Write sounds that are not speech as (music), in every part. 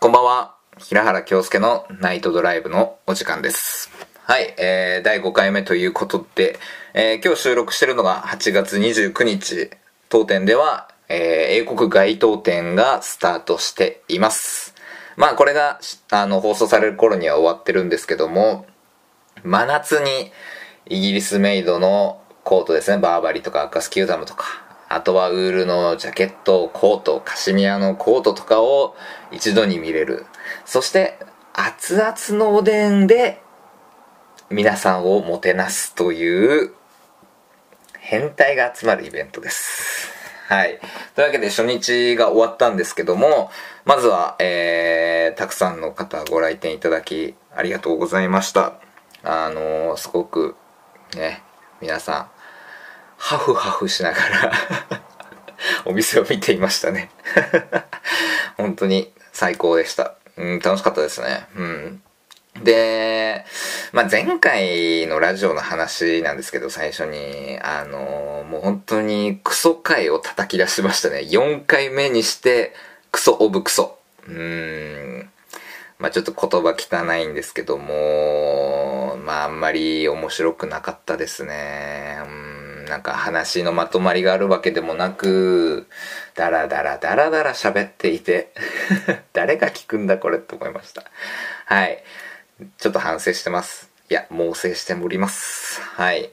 こんばんは。平原京介のナイトドライブのお時間です。はい、えー、第5回目ということで、えー、今日収録してるのが8月29日、当店では、えー、英国街当店がスタートしています。まあこれが、あの、放送される頃には終わってるんですけども、真夏にイギリスメイドのコートですね、バーバリとかアカスキューダムとか、あとはウールのジャケット、コート、カシミヤのコートとかを一度に見れる。そして、熱々のおでんで皆さんをもてなすという変態が集まるイベントです。はい。というわけで初日が終わったんですけども、まずは、えー、たくさんの方ご来店いただきありがとうございました。あのー、すごくね、皆さん、ハフハフしながらお店を見ていましたね本当に最高でした。うん、楽しかったですね。うん。で、まあ、前回のラジオの話なんですけど、最初に、あのもう本当にクソ回を叩き出しましたね。4回目にして、クソオブクソ。うーん。まあ、ちょっと言葉汚いんですけども、まあ、あんまり面白くなかったですね。うん、なんか話のまとまりがあるわけでもなく、ダラダラダラダラ喋っていて、(laughs) 誰が聞くんだこれって思いました。はい。ちょっと反省してます。いや、猛省しております。はい。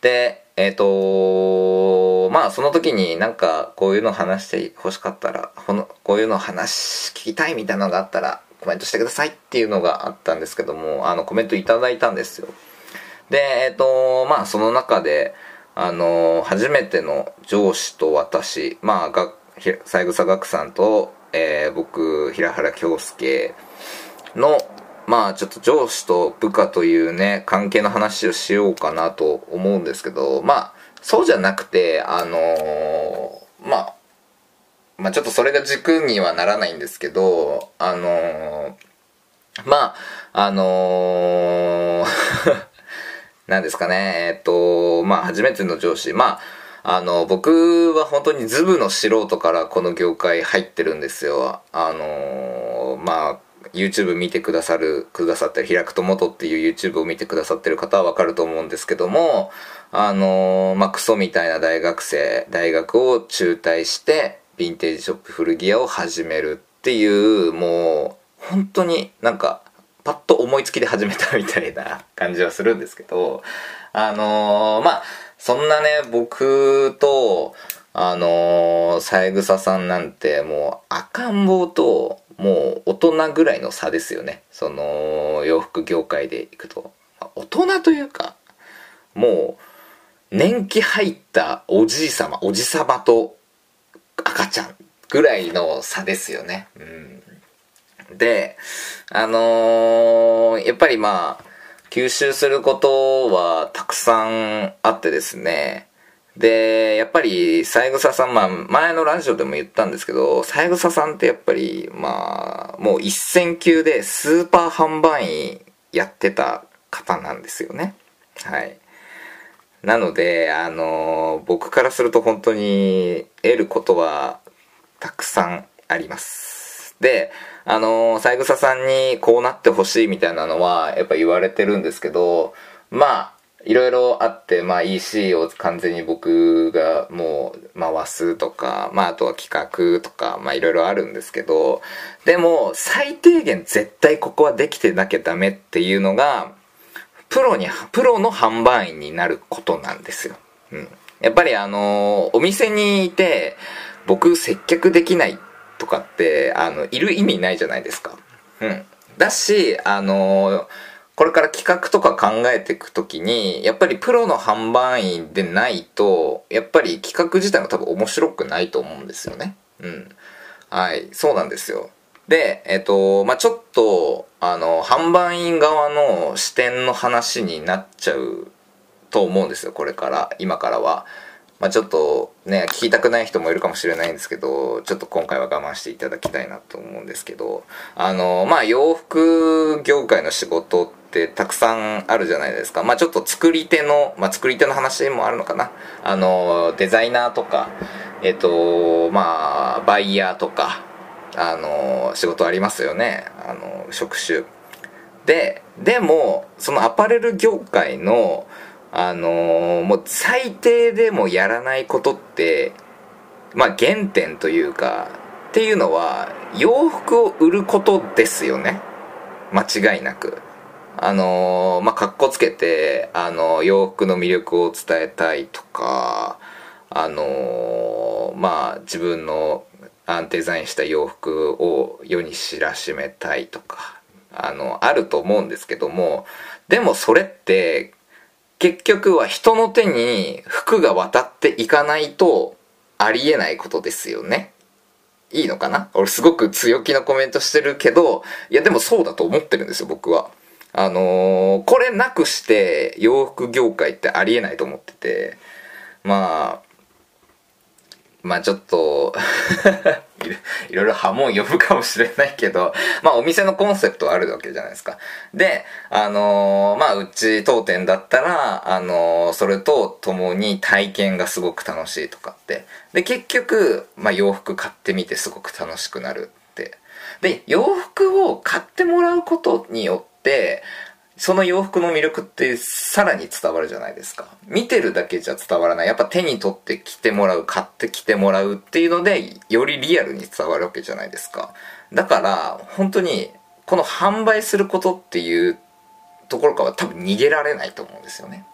で、えっ、とまあその時になんかこういうの話して欲しかったら、このこういうの話聞きたいみたいなのがあったらコメントしてくださいっていうのがあったんですけども、あのコメントいただいたんですよ。で、えっ、とまあその中で、あの初めての上司と私、まあが、三枝学さんと、えー僕、平原京介の、まあちょっと上司と部下というね、関係の話をしようかなと思うんですけど、まあそうじゃなくて、あのーまあ、まあちょっとそれが軸にはならないんですけど、あのーまあ、あのーなんですかね、えっと、まあ初めての上司、まあ、あの、僕は本当にズブの素人からこの業界入ってるんですよ。あのまあ、YouTube 見てくださる、くださってる、開くと元っていう YouTube を見てくださってる方はわかると思うんですけども、あのまあ、クソみたいな大学生、大学を中退して、ヴィンテージショップ古着屋を始めるっていう、もう、本当になんか、パッと思いつきで始めたみたいな感じはするんですけど、あのーまあ、そんなね、僕と、あのー、三枝さんなんてもう赤ん坊ともう大人ぐらいの差ですよね。その洋服業界でいくと。大人というか、もう年季入ったおじい様、おじさまと赤ちゃんぐらいの差ですよね。うん。で、あのーやっぱりまあ、吸収することはたくさんあってですね。で、やっぱり、三枝さん、まあ、前のラジオでも言ったんですけど、三枝さんってやっぱり、まあ、もう一線級でスーパー販売員やってた方なんですよね。はい。なので、あの僕からすると本当に得ることはたくさんあります。で、あの三枝さんにこうなってほしいみたいなのはやっぱ言われてるんですけど、まあ、いろいろあって、まあ EC を完全に僕がもう回すとか、まああとは企画とか、まあいろいろあるんですけど、でも最低限絶対ここはできてなきゃダメっていうのが、プロに、プロの販売員になることなんですよ。うん。やっぱりあのお店にいて、僕接客できないとかって、あの、いる意味ないじゃないですか。うん。だし、あのこれから企画とか考えていくときに、やっぱりプロの販売員でないと、やっぱり企画自体も多分面白くないと思うんですよね。うん。はい、そうなんですよ。で、えっと、まあ、ちょっと、あの、販売員側の視点の話になっちゃうと思うんですよ、これから、今からは。まあ、ちょっとね、聞きたくない人もいるかもしれないんですけど、ちょっと今回は我慢していただきたいなと思うんですけど、あの、まあ、洋服業界の仕事ってたくさんあるじゃないですか。まあ、ちょっと作り手の、まあ、作り手の話もあるのかな。あの、デザイナーとか、えっと、まあ、バイヤーとか、あの仕事ありますよねあの職種ででもそのアパレル業界のあのもう最低でもやらないことってまあ原点というかっていうのは洋服を売ることですよね。間違いなく。あのまあかっこつけてあの洋服の魅力を伝えたいとかあのまあ自分のデザインした洋服を世に知らしめたいとかあのあると思うんですけどもでもそれって結局は人の手に服が渡っていかないとありえないことですよね。いいのかな？俺すごく強気なコメントしてるけど、いやでもそうだと思ってるんですよ、僕は。あのー、これなくして洋服業界ってありえないと思ってて、まあ、まあちょっと (laughs) いろいろ波紋呼ぶかもしれないけど、まあお店のコンセプトはあるわけじゃないですか。で、あのー、まあうち当店だったら、あのー、それと共に体験がすごく楽しいとかって。で、結局、まあ洋服買ってみてすごく楽しくなるって。で、洋服を買ってもらうことによって、その洋服の魅力ってさらに伝わるじゃないですか。見てるだけじゃ伝わらない。やっぱ手に取って着てもらう、買って着てもらうっていうので、よりリアルに伝わるわけじゃないですか。だから、本当に、この販売することっていうところからは多分逃げられないと思うんですよね。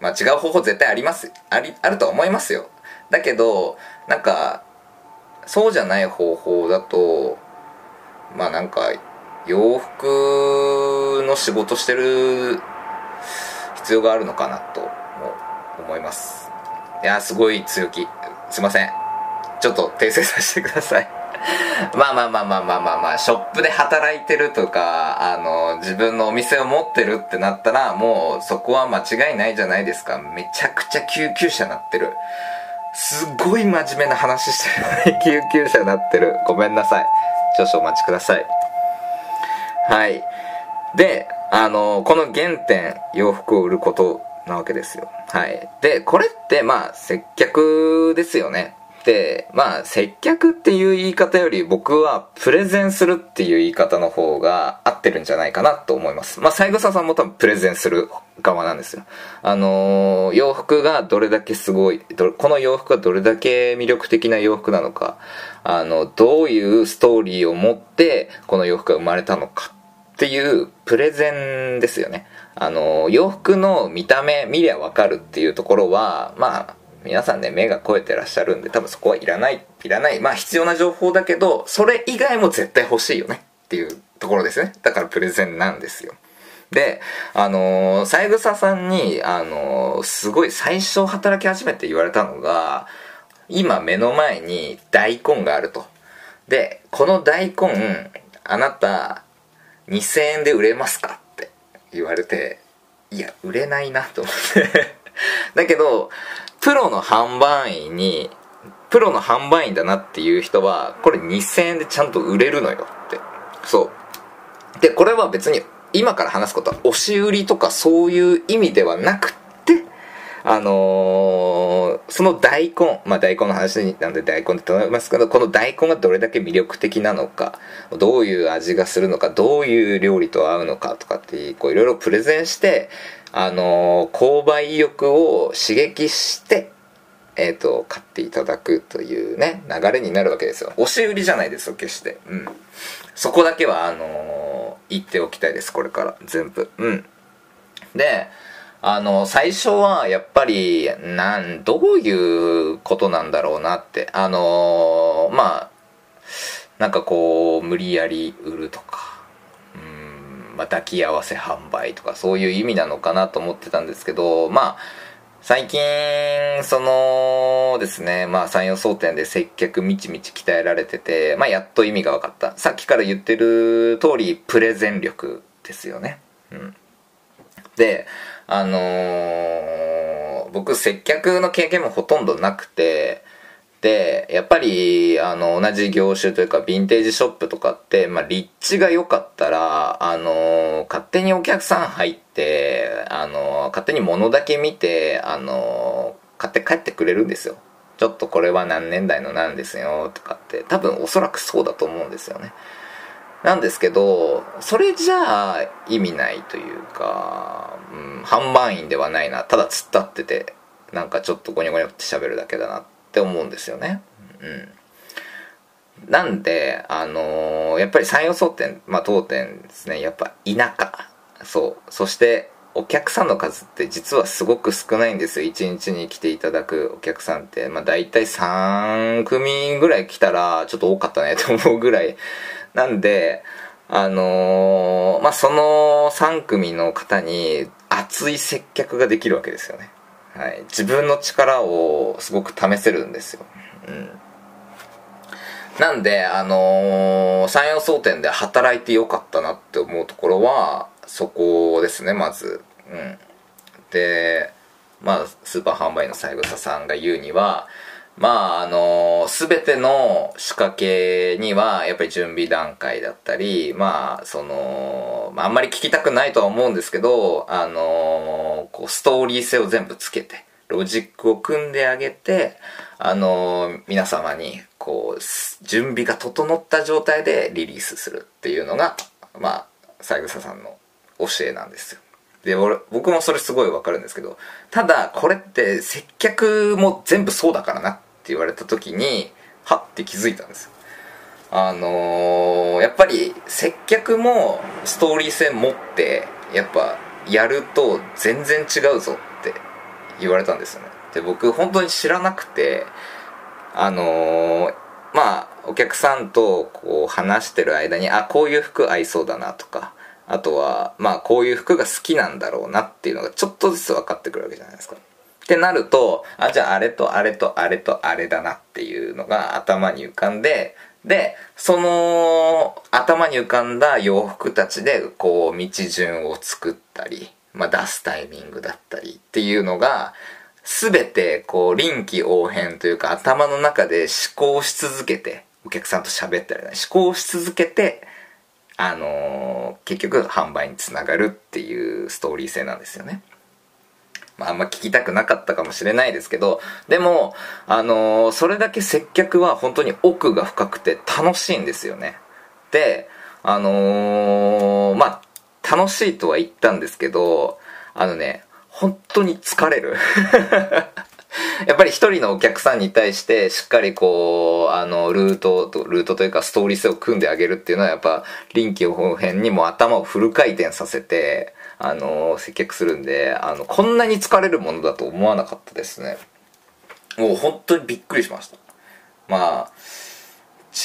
まあ違う方法絶対あります。あり、あるとは思いますよ。だけど、なんか、そうじゃない方法だと、まあなんか、洋服の仕事してる必要があるのかなと思います。いやすごい強気。すいません。ちょっと訂正させてください。(laughs) まあまあまあまあまあまあまあショップで働いてるとかあの自分のお店を持ってるってなったらもうそこは間違いないじゃないですか。めちゃくちゃ救急車なってる。すごい真面目な話してる救急車なってる。ごめんなさい。少々お待ちください。はい。で、あの、この原点、洋服を売ることなわけですよ。はい。で、これって、まあ、接客ですよね。で、まあ、接客っていう言い方より僕はプレゼンするっていう言い方の方が合ってるんじゃないかなと思います。まあ、三枝さんも多分プレゼンする側なんですよ。あのー、洋服がどれだけすごい、この洋服がどれだけ魅力的な洋服なのか、あの、どういうストーリーを持ってこの洋服が生まれたのかっていうプレゼンですよね。あの、洋服の見た目見りゃわかるっていうところは、まあ、皆さんね、目が肥えてらっしゃるんで、多分そこはいらない、いらない。まあ必要な情報だけど、それ以外も絶対欲しいよねっていうところですね。だからプレゼンなんですよ。で、あのー、三枝さんに、あのー、すごい最初働き始めて言われたのが、今目の前に大根があると。で、この大根、あなた、2000円で売れますかって言われて、いや、売れないなと思って (laughs) だけど、プロの販売員に、プロの販売員だなっていう人は、これ2000円でちゃんと売れるのよって。そう。で、これは別に今から話すことは押し売りとかそういう意味ではなくてあのー、その大根、まあ大根の話なんで大根って言いますけど、この大根がどれだけ魅力的なのか、どういう味がするのか、どういう料理と合うのかとかって、こういろいろプレゼンして、あのー、購買意欲を刺激して、えっ、ー、と、買っていただくというね、流れになるわけですよ。押し売りじゃないですよ、決して。うん。そこだけは、あの言っておきたいです、これから。全部。うん。で、あの、最初はやっぱり、なん、どういうことなんだろうなって。あのまあ、なんかこう、無理やり売るとか、うん、まあ、抱き合わせ販売とか、そういう意味なのかなと思ってたんですけど、まあ、最近、そのですね、まあ、山陽争点で接客みちみち鍛えられてて、まあ、やっと意味が分かった。さっきから言ってる通り、プレゼン力ですよね。うん。で、あのー、僕接客の経験もほとんどなくて、で、やっぱり、あの、同じ業種というか、ヴィンテージショップとかって、まあ、立地が良かったら、あのー、勝手にお客さん入って、あのー、勝手に物だけ見て、あの、買って帰ってくれるんですよ。ちょっとこれは何年代のなんですよとかって多分おそらくそうだと思うんですよねなんですけどそれじゃあ意味ないというか、うん、販売員ではないな。ただ突っ立っててなんかちょっとゴニョゴニョって喋るだけだなって思うんですよね。うん。なんであのー、やっぱり山陽争点まあ当店ですね。やっぱ田舎。そう。そしてお客さんの数って実はすごく少ないんですよ。1日に来ていただくお客さんって。まあ大体3組ぐらい来たらちょっと多かったねと思うぐらいなんであのー、まあその3組の方に熱い接客ができるわけですよね。はい。自分の力をすごく試せるんですよ。うん。なんで、あのー、山陽総店で働いてよかったなって思うところは、そこですねまず。うん。でまあスーパー販売の三枝さんが言うにはまああの全ての仕掛けにはやっぱり準備段階だったりまあその、まあ、んまり聞きたくないとは思うんですけどあのこうストーリー性を全部つけてロジックを組んであげてあの皆様にこう準備が整った状態でリリースするっていうのがまあ三枝さんの教えなんですよ。で俺僕もそれすごいわかるんですけどただこれって接客も全部そうだからなっ言われた時にはって気づいたんですよあのー、やっぱり接客もストーリー性持ってやっぱやると全然違うぞって言われたんですよねで僕本当に知らなくてあのー、まあお客さんとこう話してる間にあこういう服合いそうだなとかあとは、まあこういう服が好きなんだろうなっていうのがちょっとずつ分かってくるわけじゃないですか。ってなると、あ、じゃああれとあれとあれとあれだなっていうのが頭に浮かんで、で、その頭に浮かんだ洋服たちでこう道順を作ったり、まあ出すタイミングだったりっていうのが、すべてこう臨機応変というか頭の中で思考し続けて、お客さんと喋ったり、ね、思考し続けて、あのー、結局販売につながるっていうストーリー性なんですよね。まあ、あんま聞きたくなかったかもしれないですけど、でも、あのー、それだけ接客は本当に奥が深くて楽しいんですよね。で、あのー、まあ、楽しいとは言ったんですけど、あのね、本当に疲れる。(laughs) やっぱり一人のお客さんに対してしっかりこう、あの、ルートと、ルートというかストーリー性を組んであげるっていうのはやっぱ臨機応変にも頭をフル回転させて、あの、接客するんで、あの、こんなに疲れるものだと思わなかったですね。もう本当にびっくりしました。まあ、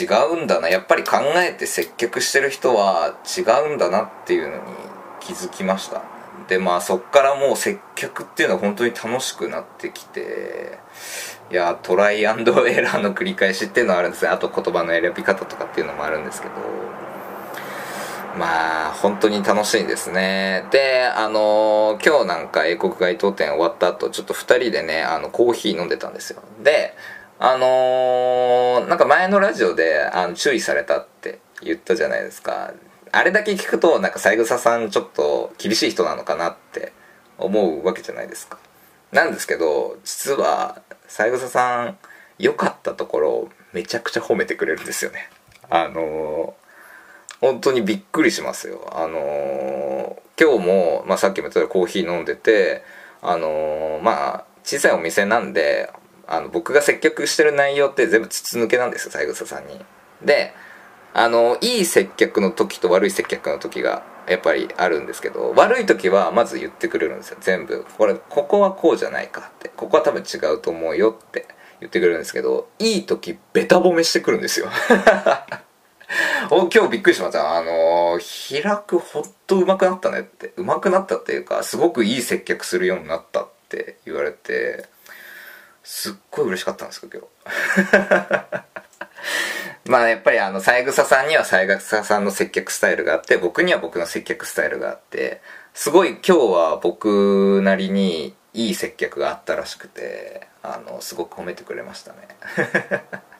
違うんだな。やっぱり考えて接客してる人は違うんだなっていうのに気づきました。でまあそっからもう接客っていうのは本当に楽しくなってきていやトライアンドエラーの繰り返しっていうのはあるんですねあと言葉の選び方とかっていうのもあるんですけどまあ本当に楽しいですね。であの今日なんか英国街頭店終わった後ちょっと2人でねあのコーヒー飲んでたんですよ。であのー、なんか前のラジオであの注意されたって言ったじゃないですか。あれだけ聞くとなんか三枝さんちょっと厳しい人なのかなって思うわけじゃないですか。なんですけど実は三枝さん良かったところめちゃくちゃ褒めてくれるんですよね。あのー、本当にびっくりしますよ。あのー、今日も、まあ、さっきも言ったコーヒー飲んでてあのー、まあ小さいお店なんであの僕が接客してる内容って全部筒抜けなんですよ三枝さんに。であのいい接客の時と悪い接客の時がやっぱりあるんですけど悪い時はまず言ってくれるんですよ。全部。これここはこうじゃないかって。ここは多分違うと思うよって言ってくれるんですけどいい時ベタ褒めしてくるんですよ。お (laughs) (laughs) 今日びっくりしました。あの開くほんと上手くなったねって。上手くなったっていうかすごくいい接客するようになったって言われてすっごい嬉しかったんですけど今日。(laughs) まあやっぱりあの、三枝さんには三枝さんの接客スタイルがあって、僕には僕の接客スタイルがあって、すごい今日は僕なりにいい接客があったらしくて、あの、すごく褒めてくれましたね。(laughs)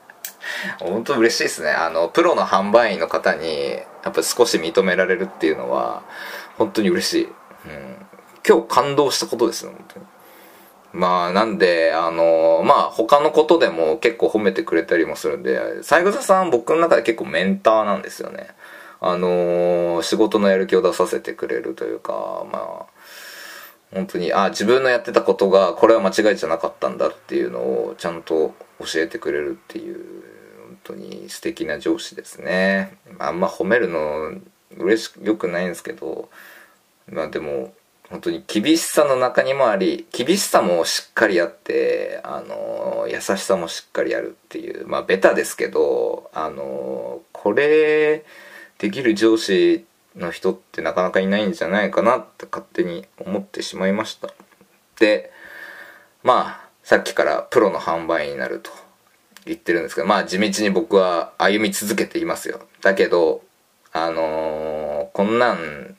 (laughs) 本当嬉しいですね。あの、プロの販売員の方に、やっぱ少し認められるっていうのは、本当に嬉しい。うん。今日感動したことですね、本当に。まあなんであのまあ他のことでも結構褒めてくれたりもするんで三枝さん僕の中で結構メンターなんですよねあの仕事のやる気を出させてくれるというかまあ本当にあ自分のやってたことがこれは間違いじゃなかったんだっていうのをちゃんと教えてくれるっていう当に素敵な上司ですね。あんま褒めるの嬉しくよくないんですけどまあでも本当に厳しさの中にもあり厳しさもしっかりあってあの優しさもしっかりあるっていうまあベタですけどあのこれできる上司の人ってなかなかいないんじゃないかなって勝手に思ってしまいました。でまあさっきからプロの販売員になると。言ってるんですけどまあ地道に僕は歩み続けていますよ。だけどあのー、こんなん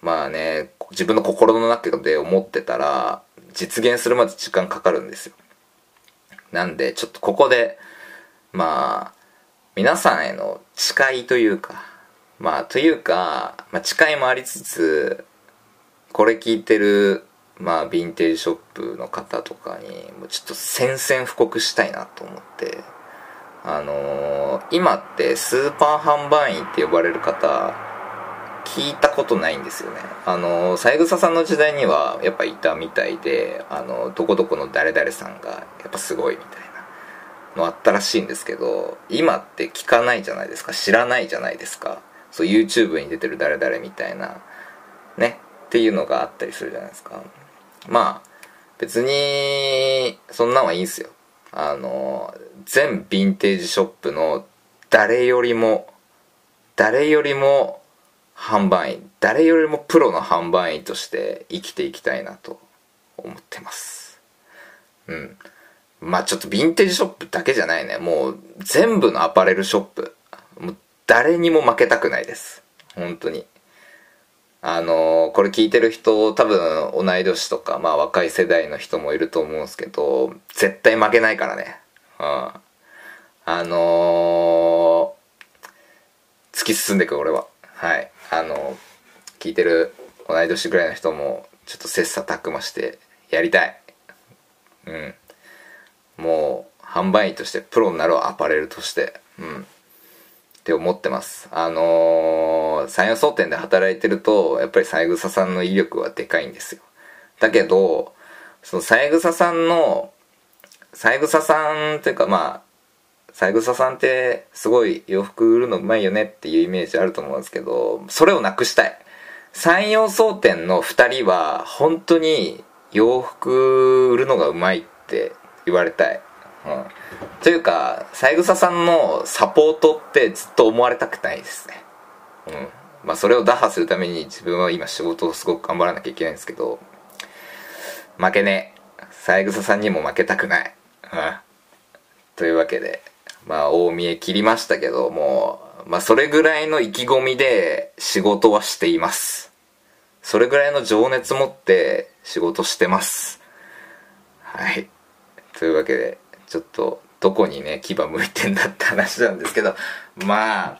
まあね自分の心の中で思ってたら実現するまで時間かかるんですよ。なんでちょっとここでまあ皆さんへの誓いというかまあというか、まあ、誓いもありつつこれ聞いてるまあヴィンテージショップの方とかにもうちょっと宣戦布告したいなと思って。あのー、今ってスーパー販売員って呼ばれる方聞いたことないんですよね。あの三枝さんの時代にはやっぱいたみたいであのどこどこの誰々さんがやっぱすごいみたいなのあったらしいんですけど今って聞かないじゃないですか。知らないじゃないですか。そう YouTube に出てる誰々みたいなね。っていうのがあったりするじゃないですか。まあ別にそんなんはいいんすよ。あの全ヴィンテージショップの誰よりも誰よりも販売員誰よりもプロの販売員として生きていきたいなと思ってます。うん。まあちょっとヴィンテージショップだけじゃないね。もう全部のアパレルショップもう誰にも負けたくないです。本当に。あの、これ聞いてる人多分同い年とかまあ若い世代の人もいると思うんですけど絶対負けないからね。うん。あのー、突き進んでいく俺は。はい。あの聞いてる同い年ぐらいの人もちょっと切磋琢磨してやりたい。うん。もう販売員としてプロになるアパレルとして。うん。って思ってます。あのー、山陽総店で働いてるとやっぱり三枝さんの威力はでかいんですよ。だけどその三枝さんの三枝さんっていうかまあ三枝さんってすごい洋服売るのうまいよねっていうイメージあると思うんですけどそれをなくしたい。山陽総店の2人は本当に洋服売るのがうまいって言われたい、うん、というか三枝さんのサポートってずっと思われたくないですね。うん。まあそれを打破するために自分は今仕事をすごく頑張らなきゃいけないんですけど負けねえ。三枝さんにも負けたくない、うん、というわけでまあ大見え切りましたけどもまあそれぐらいの意気込みで仕事はしています。それぐらいの情熱持って仕事してます。はい。というわけでちょっとどこにね牙向いてんだって話なんですけどまあ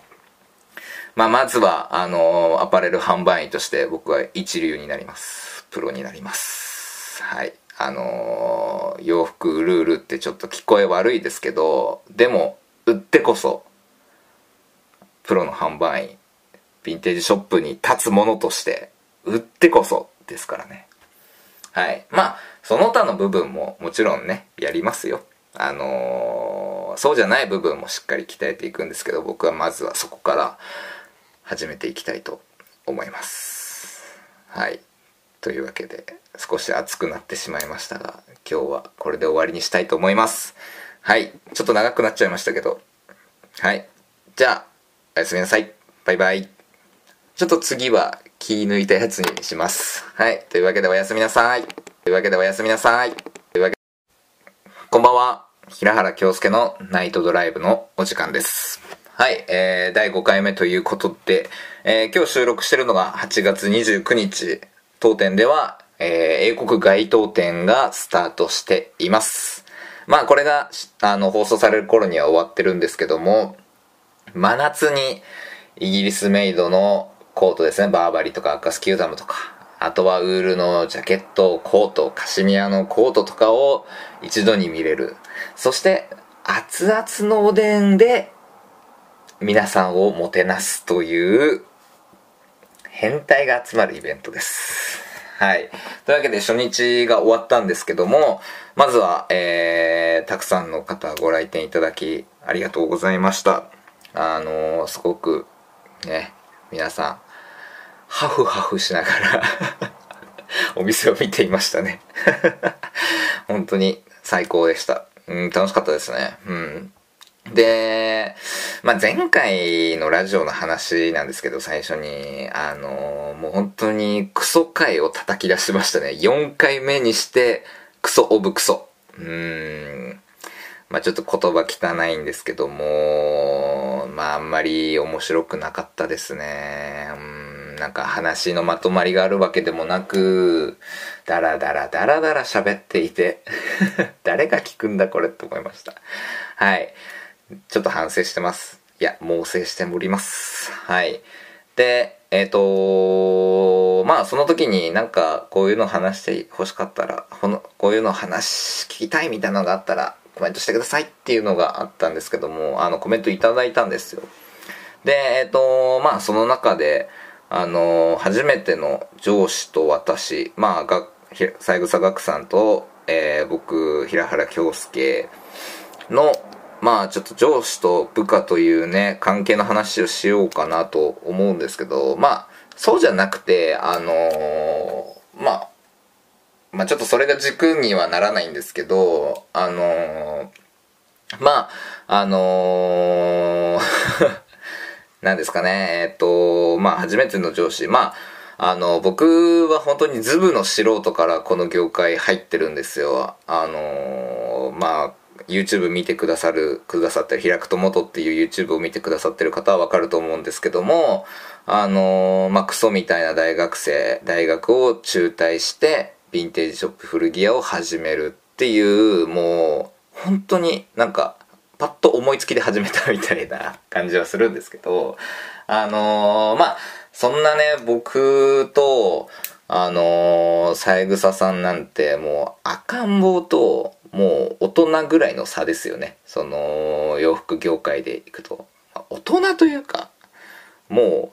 まあまずはあのアパレル販売員として僕は一流になります。プロになります。はい。あのー、洋服ルールってちょっと聞こえ悪いですけどでも売ってこそプロの販売員ヴィンテージショップに立つものとして売ってこそですからね。はい。まあその他の部分ももちろんねやりますよ。あのー、そうじゃない部分もしっかり鍛えていくんですけど僕はまずはそこから始めていきたいと思います。はい。というわけで少し熱くなってしまいましたが今日はこれで終わりにしたいと思います。はい。ちょっと長くなっちゃいましたけど。はい。じゃあおやすみなさい。バイバイ。ちょっと次は気抜いたやつにします。はい。というわけでおやすみなさい。というわけでおやすみなさい。こんばんは。平原京介のナイトドライブのお時間です。はい、えー、第5回目ということで、えー、今日収録してるのが8月29日。当店では、えー、英国街頭店がスタートしています。まあこれが、あの、放送される頃には終わってるんですけども、真夏にイギリスメイドのコートですね、バーバリとかアッカスキューザムとか、あとはウールのジャケット、コート、カシミヤのコートとかを一度に見れる。そして熱々のおでんで皆さんをもてなすという変態が集まるイベントです。はい。というわけで初日が終わったんですけども、まずは、えー、たくさんの方ご来店いただきありがとうございました。あのー、すごく、ね、皆さん、ハフハフしながら (laughs) お店を見ていましたね (laughs) 本当に最高でした。うん、楽しかったですね。うん。で、まあ、前回のラジオの話なんですけど、最初に、あのー、もう本当にクソ回を叩き出しましたね。4回目にして、クソオブクソ。うーん。まあ、ちょっと言葉汚いんですけども、まあ、あんまり面白くなかったですね。うん、なんか話のまとまりがあるわけでもなく、ダラダラダラダラ喋っていて、(laughs) 誰が聞くんだこれって思いました。はい。ちょっと反省してます。いや、猛省しております。はい。で、えっ、ー、とまあその時になんかこういうの話して欲しかったら、このこういうの話聞きたいみたいなのがあったらコメントしてくださいっていうのがあったんですけども、あのコメントいただいたんですよ。で、えっ、ー、とまあその中で、あの初めての上司と私、まあが、三枝学さんと、えー、僕、平原京介の、まあちょっと上司と部下というね、関係の話をしようかなと思うんですけど、まあそうじゃなくて、あのー、まあ、まあちょっとそれが軸にはならないんですけど、あのー、まあ、あのー、(laughs) なんですかね、えっと、まあ初めての上司、まあ、あの、僕は本当にズブの素人からこの業界入ってるんですよ。あのまあ、YouTube 見てくださる、くださってる、開くと元っていう YouTube を見てくださってる方はわかると思うんですけども、あの、まあ、クソみたいな大学生、大学を中退して、ヴィンテージショップ古着屋を始めるっていう、もう、本当になんか、パッと思いつきで始めたみたいな感じはするんですけど、あのー、まあ、そんなね、僕と、あのー、三枝さんなんてもう赤ん坊ともう大人ぐらいの差ですよね。その洋服業界でいくと。大人というかも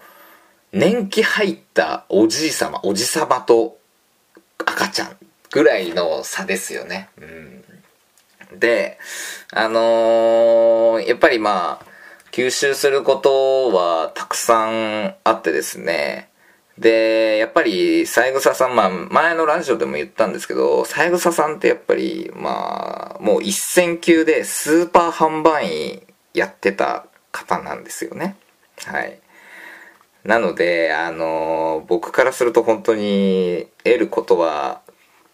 う年季入ったおじい様おじさまと赤ちゃんぐらいの差ですよね。うん。であのー、やっぱりまあ吸収することはたくさんあってですねで、やっぱり、三枝さん、まあ、前のラジオでも言ったんですけど、三枝さんってやっぱり、まあ、もう一戦級でスーパー販売員やってた方なんですよね。はい。なので、あの、僕からすると本当に得ることは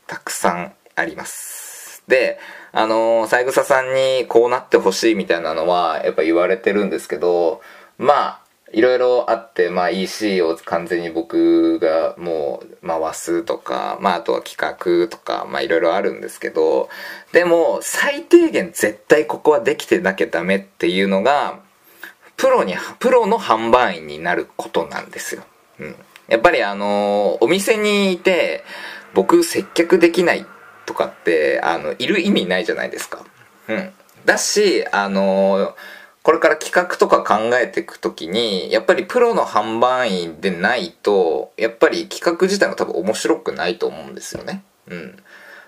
たくさんあります。で、あの、三枝さんにこうなってほしいみたいなのはやっぱ言われてるんですけど、まあ、いろいろあって、まあ EC を完全に僕がもう回すとか、まああとは企画とか、まあいろいろあるんですけど、でも最低限絶対ここはできてなきゃダメっていうのが、プロに、プロの販売員になることなんですよ。うん。やっぱりあの、お店にいて、僕接客できないっとかって、あの、いる意味ないじゃないですか。うん。だし、あの、これから企画とか考えていくときに、やっぱりプロの販売員でないと、やっぱり企画自体が多分面白くないと思うんですよね。うん。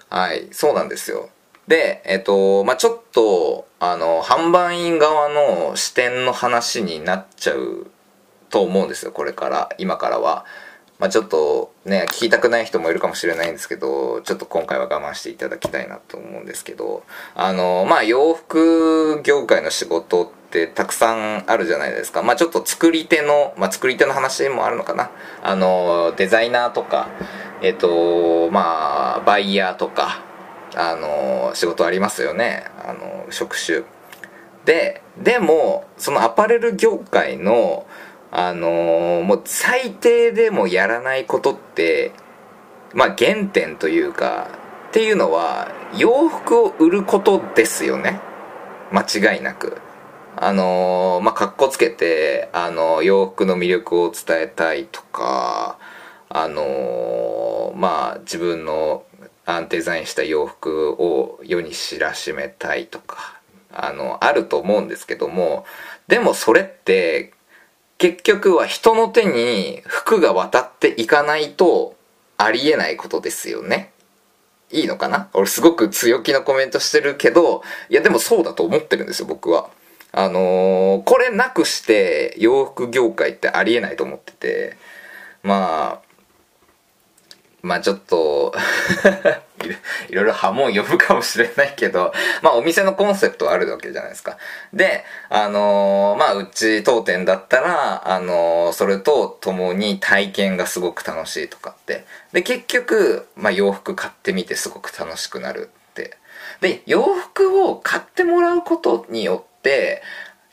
はい、そうなんですよ。で、えっと、まあ、ちょっと、あの、販売員側の視点の話になっちゃうと思うんですよ、これから、今からは。まあ、ちょっとね、聞きたくない人もいるかもしれないんですけど、ちょっと今回は我慢していただきたいなと思うんですけど、あの、まあ、洋服業界の仕事ってたくさんあるじゃないですか。まあ、ちょっと作り手の、まあ、作り手の話もあるのかな。あの、デザイナーとか、えっと、まあ、バイヤーとか、あの、仕事ありますよね。あの、職種。で、でも、そのアパレル業界の、あのー、もう最低でもやらないことって、まあ原点というか、っていうのは、洋服を売ることですよね。間違いなく。あのー、まあ、かっこつけて、あのー、洋服の魅力を伝えたいとか、あの、まあ自分のデザインした洋服を世に知らしめたいとかあのあると思うんですけどもでもそれって結局は人の手に服が渡っていかないとありえないことですよね。いいのかな？俺すごく強気なコメントしてるけど、いやでもそうだと思ってるんですよ、僕は。あのー、これなくして洋服業界ってありえないと思ってて、まあ、まあちょっと (laughs) いろいろ波紋呼ぶかもしれないけど、まあお店のコンセプトはあるわけじゃないですか。で、あのー、まあうち当店だったら、あのー、それと共に体験がすごく楽しいとかって。で、結局、まあ洋服買ってみてすごく楽しくなるって。で、洋服を買ってもらうことによって、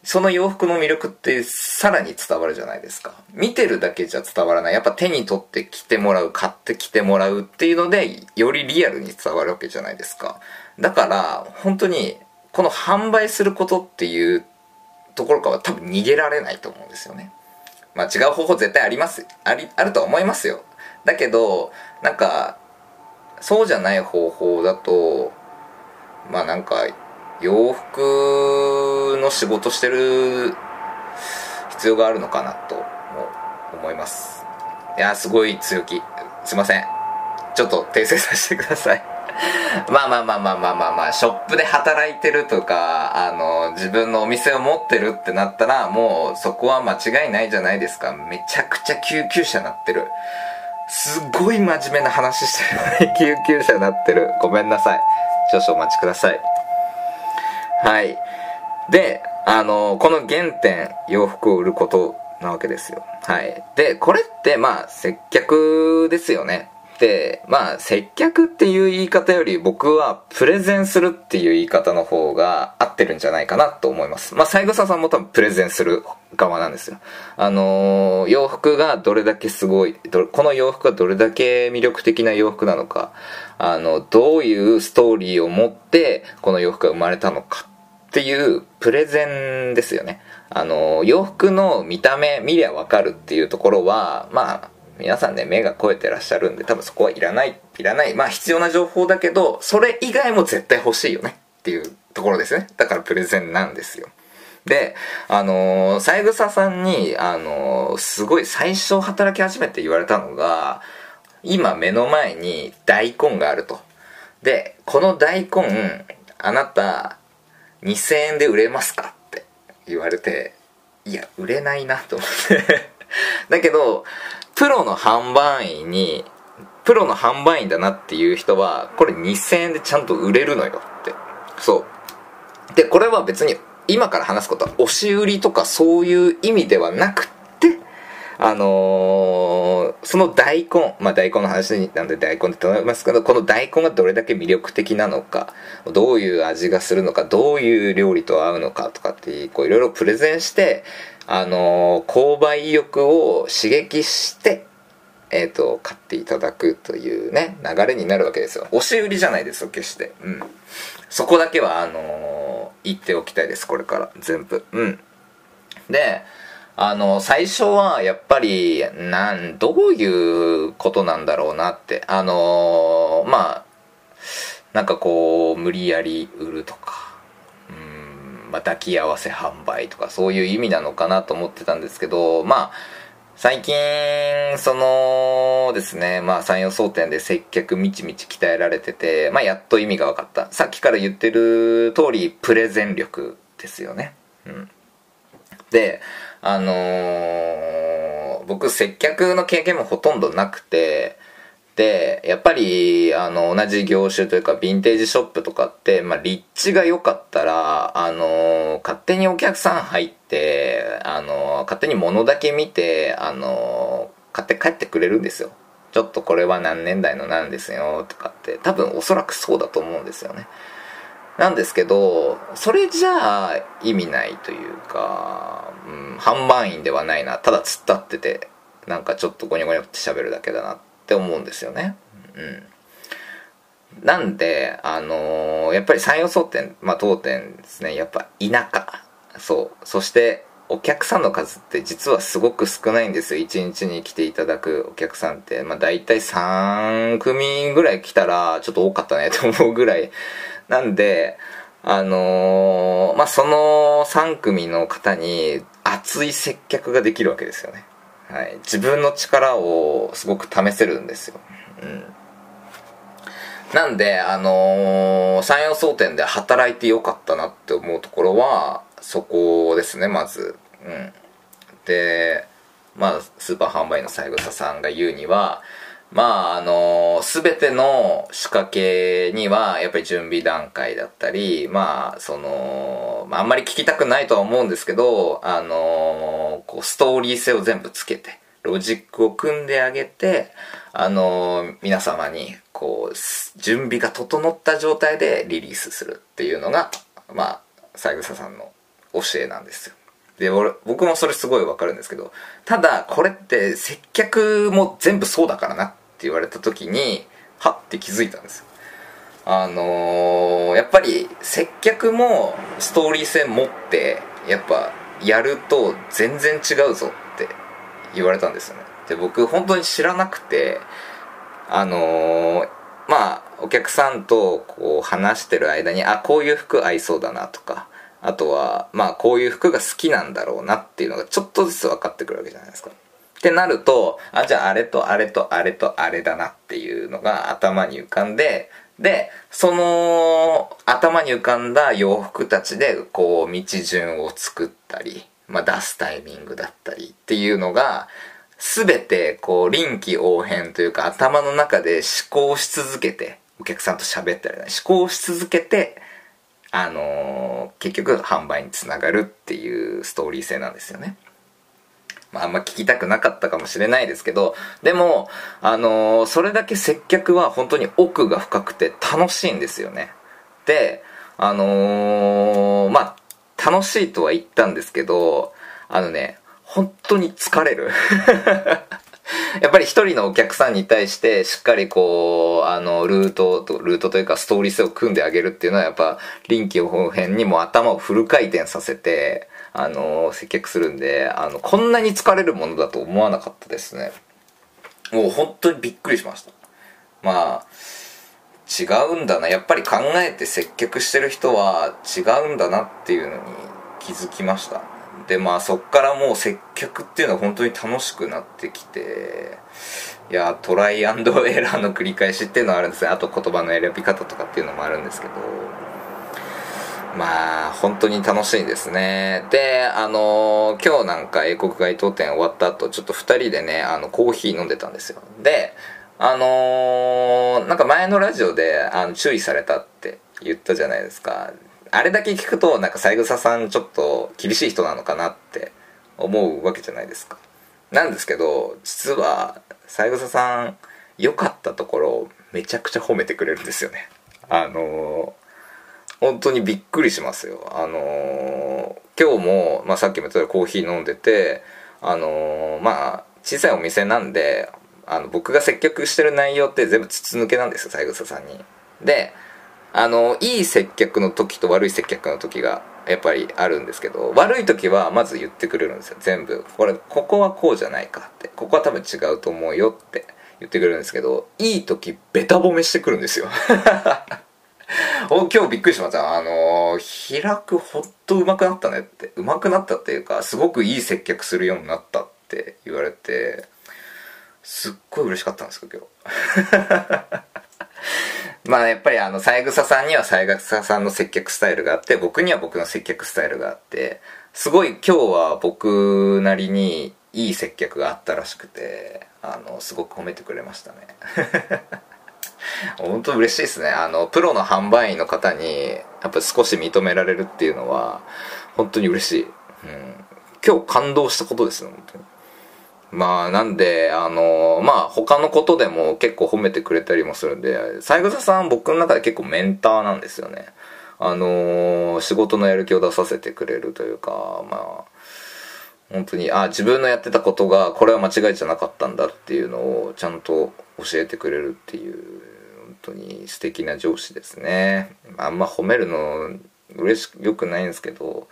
その洋服の魅力ってさらに伝わるじゃないですか。見てるだけじゃ伝わらない。やっぱ手に取って着てもらう、買ってきてもらうっていうので、よりリアルに伝わるわけじゃないですか。だから、本当に、この販売することっていうところからは多分逃げられないと思うんですよね。まあ違う方法絶対あります。あり、あるとは思いますよ。だけど、なんか、そうじゃない方法だと、まあなんか、洋服の仕事してる必要があるのかなと思います。いやすごい強気。すいません。ちょっと訂正させてください。(laughs) まあまあまあまあまあまあまあショップで働いてるとかあの自分のお店を持ってるってなったらもうそこは間違いないじゃないですか。めちゃくちゃ救急車なってる。すごい真面目な話してる救急車なってる。ごめんなさい。少々お待ちください。はい。で、あの、この原点、洋服を売ることなわけですよ。はい。で、これって、まあ、接客ですよね。で、まあ、接客っていう言い方より僕はプレゼンするっていう言い方の方が合ってるんじゃないかなと思います。まあ、三枝さんも多分プレゼンする側なんですよ。あのー、洋服がどれだけすごい、この洋服がどれだけ魅力的な洋服なのか、あの、どういうストーリーを持ってこの洋服が生まれたのかっていうプレゼンですよね。あの、洋服の見た目見りゃわかるっていうところは、まあ、皆さんね、目が肥えてらっしゃるんで、多分そこはいらない、いらない。まあ必要な情報だけど、それ以外も絶対欲しいよねっていうところですね。だからプレゼンなんですよ。で、あのー、三枝さんに、あのー、すごい最初働き始めて言われたのが、今目の前に大根があると。で、この大根、あなた、2000円で売れますかって言われて、いや、売れないなと思って (laughs) だけど、プロの販売員に、プロの販売員だなっていう人は、これ2000円でちゃんと売れるのよって。そう。で、これは別に今から話すことは押し売りとかそういう意味ではなくてあのー、その大根、まあ大根の話なんで大根って思いますけど、この大根がどれだけ魅力的なのか、どういう味がするのか、どういう料理と合うのかとかって、こういろいろプレゼンして、あの、購買意欲を刺激して、えっ、ー、と、買っていただくというね、流れになるわけですよ。押し売りじゃないですよ、決して。うん。そこだけは、あの言っておきたいです、これから。全部。うん。で、あの、最初はやっぱり、なん、どういうことなんだろうなって。あの、まあ、なんかこう、無理やり売るとか、まあ、抱き合わせ販売とか、そういう意味なのかなと思ってたんですけど、まあ、最近、そのですね、まあ、山陽総店で接客みちみち鍛えられてて、まあ、やっと意味が分かった。さっきから言ってる通り、プレゼン力ですよね。うん。で、あのー、僕接客の経験もほとんどなくて、やっぱり、あの、同じ業種というか、ヴィンテージショップとかって、まあ、立地が良かったら、あの、勝手にお客さん入って、あの、勝手に物だけ見て、あの、買って帰ってくれるんですよ。ちょっとこれは何年代のなんですよ、とかって、多分おそらくそうだと思うんですよね。なんですけど、それじゃあ意味ないというか、うん、販売員ではないな。ただ突っ立ってて、なんかちょっとゴニョゴニョって喋るだけだなっって思うんですよね。うん。なんで、あのー、やっぱり山陽総店、まあ当店ですね、やっぱ田舎。そう。そして、お客さんの数って実はすごく少ないんですよ1日に来ていただくお客さんってまあ大体3組ぐらい来たらちょっと多かったねと思うぐらいなんであのー、まあその3組の方に熱い接客ができるわけですよねはい自分の力をすごく試せるんですようんなんで、あのー、山陽総店で働いてよかったなって思うところは、そこですね、まず。うん。で、まあ、スーパー販売の三枝さんが言うには、まあ、あのすべての仕掛けには、やっぱり準備段階だったり、まあ、その、あ、あんまり聞きたくないとは思うんですけど、あのこう、ストーリー性を全部つけて、ロジックを組んであげて、あの皆様に、こう、準備が整った状態でリリースするっていうのが、まあ、三枝さんの教えなんですよ。で、俺、僕もそれすごいわかるんですけど、ただ、これって接客も全部そうだからなって言われた時に、はって気づいたんですよ。あのー、やっぱり接客もストーリー性持って、やっぱやると全然違うぞって言われたんですよね。で、僕本当に知らなくて、あのー、まあ、お客さんとこう話してる間に、あ、こういう服合いそうだなとか、あとは、まあこういう服が好きなんだろうなっていうのがちょっとずつ分かってくるわけじゃないですか。ってなると、あ、じゃああれとあれとあれとあれだなっていうのが頭に浮かんで、で、その頭に浮かんだ洋服たちでこう道順を作ったり、まあ出すタイミングだったりっていうのが、すべてこう臨機応変というか頭の中で思考し続けて、お客さんと喋ったりね、思考し続けて、あのー、結局販売につながるっていうストーリー性なんですよね。まあ、あんま聞きたくなかったかもしれないですけど、でも、あのー、それだけ接客は本当に奥が深くて楽しいんですよね。で、あのー、まあ、楽しいとは言ったんですけど、あのね、本当に疲れる。(laughs) (laughs) やっぱり一人のお客さんに対してしっかりこう、あの、ルートと、ルートというかストーリー性を組んであげるっていうのはやっぱ臨機応変にも頭をフル回転させて、あの、接客するんで、あの、こんなに疲れるものだと思わなかったですね。もう本当にびっくりしました。まあ、違うんだな。やっぱり考えて接客してる人は違うんだなっていうのに気づきました。でまあそっからもう接客っていうのは本当に楽しくなってきていやトライアンドエラーの繰り返しっていうのはあるんですね。あと言葉の選び方とかっていうのもあるんですけど。まあ本当に楽しいですね。であの今日なんか英国街頭店終わった後ちょっと2人でねあのコーヒー飲んでたんですよ。であのー、なんか前のラジオであの注意されたって言ったじゃないですか。あれだけ聞くとなんか三枝さんちょっと厳しい人なのかなって思うわけじゃないですか。なんですけど実は三枝さん良かったところめちゃくちゃ褒めてくれるんですよね。あのー、本当にびっくりしますよ。あのー、今日も、まあ、さっきも言ったようにコーヒー飲んでてあのー、まあ小さいお店なんであの僕が接客してる内容って全部筒抜けなんですよ三枝さんに。であのいい接客の時と悪い接客の時がやっぱりあるんですけど悪い時はまず言ってくれるんですよ全部。これここはこうじゃないかって。ここは多分違うと思うよって言ってくれるんですけどいい時ベタ褒めしてくるんですよ。(laughs) お今日びっくりしました。あの開くほっと上手くなったねって。上手くなったっていうかすごくいい接客するようになったって言われてすっごい嬉しかったんですよ今日。まあやっぱりあの、三枝さんには三枝さんの接客スタイルがあって、僕には僕の接客スタイルがあって、すごい今日は僕なりにいい接客があったらしくて、あの、すごく褒めてくれましたね。(laughs) 本当嬉しいですね。あの、プロの販売員の方に、やっぱ少し認められるっていうのは、本当に嬉しい。うん。今日感動したことですよ、本当に。まあなんであのまあ他のことでも結構褒めてくれたりもするんで三枝さん僕の中で結構メンターなんですよね。あの仕事のやる気を出させてくれるというかまあ本当にあ自分のやってたことがこれは間違いじゃなかったんだっていうのをちゃんと教えてくれるっていう本当に素敵な上司ですね。あんま褒めるの嬉しよくないんですけど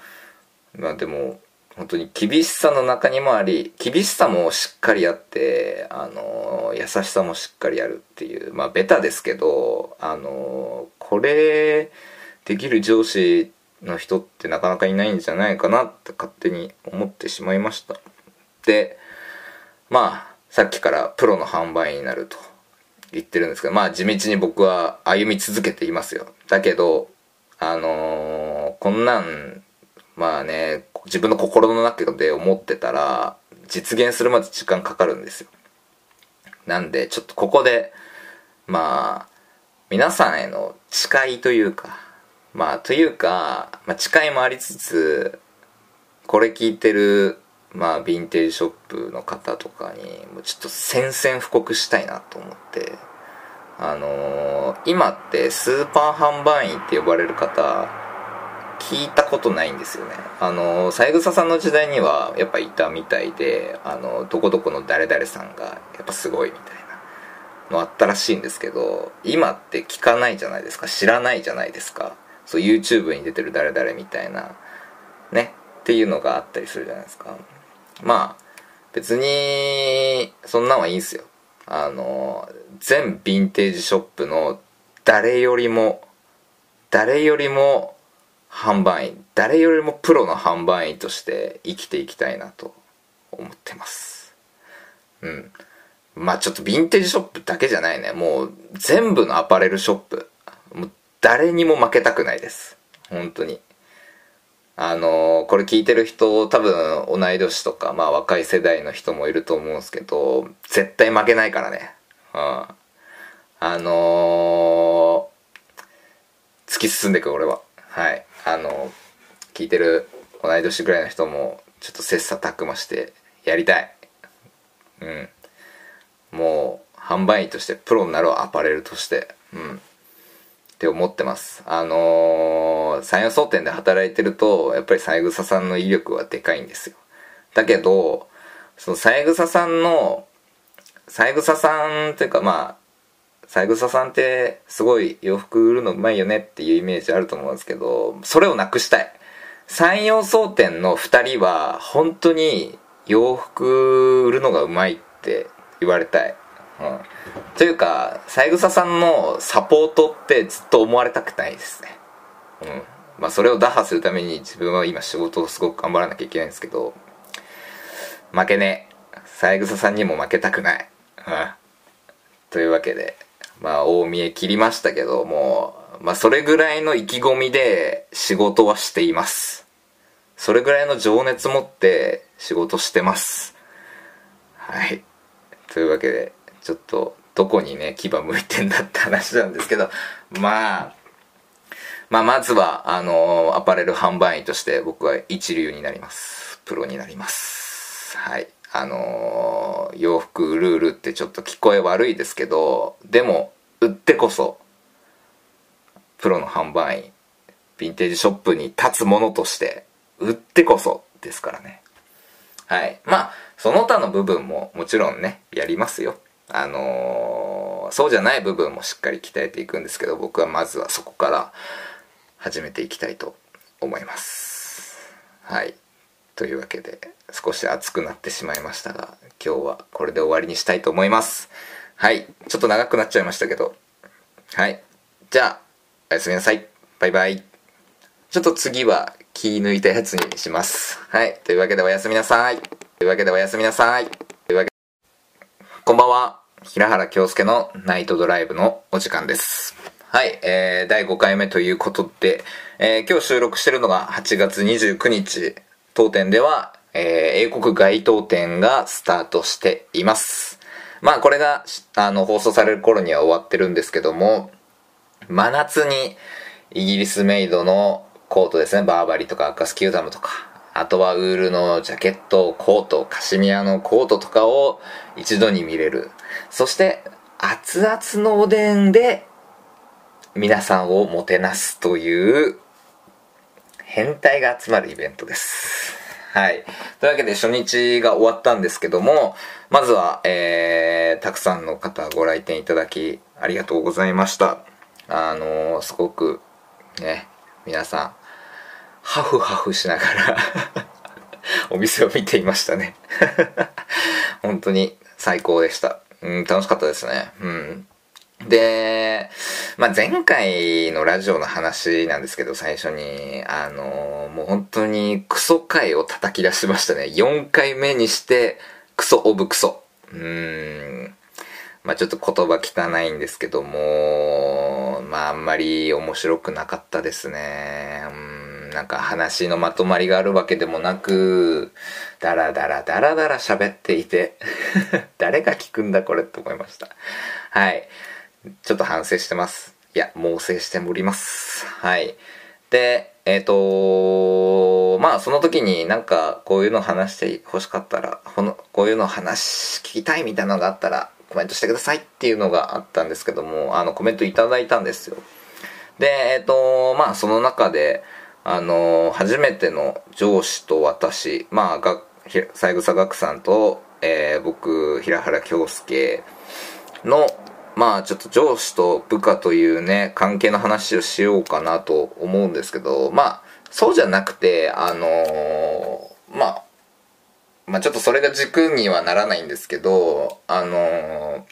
まあでも本当に厳しさの中にもあり厳しさもしっかりあってあの優しさもしっかりあるっていうまあベタですけどあのこれできる上司の人ってなかなかいないんじゃないかなって勝手に思ってしまいました。でまあさっきからプロの販売員になると言ってるんですけどまあ地道に僕は歩み続けていますよ。だけどあの、こんなんまあね自分の心の中で思ってたら実現するまで時間かかるんですよ。なんでちょっとここでまあ皆さんへの誓いというかまあというか、まあ、誓いもありつつこれ聞いてるまあヴィンテージショップの方とかにもうちょっと宣戦布告したいなと思ってあのー、今ってスーパー販売員って呼ばれる方聞いたことないんですよね。あの三枝さんの時代にはやっぱいたみたいであのどこどこの誰々さんがやっぱすごいみたいなのあったらしいんですけど今って聞かないじゃないですか。知らないじゃないですか。そう YouTube に出てる誰々みたいなねっていうのがあったりするじゃないですか。まあ別にそんなんはいいんすよ。あの全ヴィンテージショップの誰よりも誰よりも販売員誰よりもプロの販売員として生きていきたいなと思ってます。うん。まあちょっとヴィンテージショップだけじゃないね。もう全部のアパレルショップ。もう誰にも負けたくないです。本当に。あのー、これ聞いてる人多分同い年とかまあ若い世代の人もいると思うんですけど絶対負けないからね。うん。あのー、突き進んでいく俺は。はい。あの聞いてる同い年ぐらいの人もちょっと切磋琢磨してやりたい。うん。もう販売員としてプロになろうアパレルとして。うん。って思ってます。あのー、山陽総店で働いてるとやっぱり三枝さんの威力はでかいんですよ。だけどその三枝さんの三枝さんというかまあ三枝さんってすごい洋服売るのうまいよねっていうイメージあると思うんですけどそれをなくしたい。山陽総店の2人は本当に洋服売るのがうまいって言われたい、うん、というか三枝さんのサポートってずっと思われたくないですね。うん。まあそれを打破するために自分は今仕事をすごく頑張らなきゃいけないんですけど負けねえ。三枝さんにも負けたくない、うん、というわけでまあ、大見え切りましたけども、まあ、それぐらいの意気込みで仕事はしています。それぐらいの情熱持って仕事してます。はい。というわけで、ちょっと、どこにね、牙向いてんだって話なんですけど、まあ、まあ、まずは、あの、アパレル販売員として僕は一流になります。プロになります。はい。あのー、洋服売る売るってちょっと聞こえ悪いですけどでも売ってこそプロの販売員ヴィンテージショップに立つものとして売ってこそですからね。はい。まあその他の部分ももちろんねやりますよ。あのー、そうじゃない部分もしっかり鍛えていくんですけど僕はまずはそこから始めていきたいと思います。はい。というわけで少し熱くなってしまいましたが今日はこれで終わりにしたいと思います。はいちょっと長くなっちゃいましたけど。はいじゃあおやすみなさい。バイバイ。ちょっと次は気抜いたやつにします。はいというわけでおやすみなさい。というわけでおやすみなさい。というわけこんばんは。平原京介のナイトドライブのお時間です。はい、えー、第5回目ということで、えー、今日収録してるのが8月29日。当店では、えー、英国街頭店がスタートしています。まあこれが、あの、放送される頃には終わってるんですけども、真夏にイギリスメイドのコートですね、バーバリとかアカスキューダムとか、あとはウールのジャケット、コート、カシミヤのコートとかを一度に見れる。そして、熱々のおでんで皆さんをもてなすという変態が集まるイベントです。はい。というわけで初日が終わったんですけども、まずは、えー、たくさんの方ご来店いただきありがとうございました。あのー、すごく、ね、皆さん、ハフハフしながら (laughs) お店を見ていましたね (laughs) 本当に最高でした。うん、楽しかったですね。うん。で、まあ、前回のラジオの話なんですけど、最初に、あの、もう本当にクソ回を叩き出しましたね。4回目にして、クソオブクソ。うーん。まあ、ちょっと言葉汚いんですけども、まあ、あんまり面白くなかったですね。うん、なんか話のまとまりがあるわけでもなく、ダラダラダラダラ喋っていて、(laughs) 誰が聞くんだこれって思いました。はい。ちょっと反省してます。いや、猛省しております。はい。で、えっ、ー、とまあその時になんかこういうの話して欲しかったら、このこういうの話聞きたいみたいなのがあったらコメントしてくださいっていうのがあったんですけども、あのコメントいただいたんですよ。で、えっ、ー、とまあその中で、あの初めての上司と私、まあが、三枝学さんと、えー、僕、平原京介のまあちょっと上司と部下というね、関係の話をしようかなと思うんですけど、まあそうじゃなくて、あのー、まあ、まあちょっとそれが軸にはならないんですけど、あのー、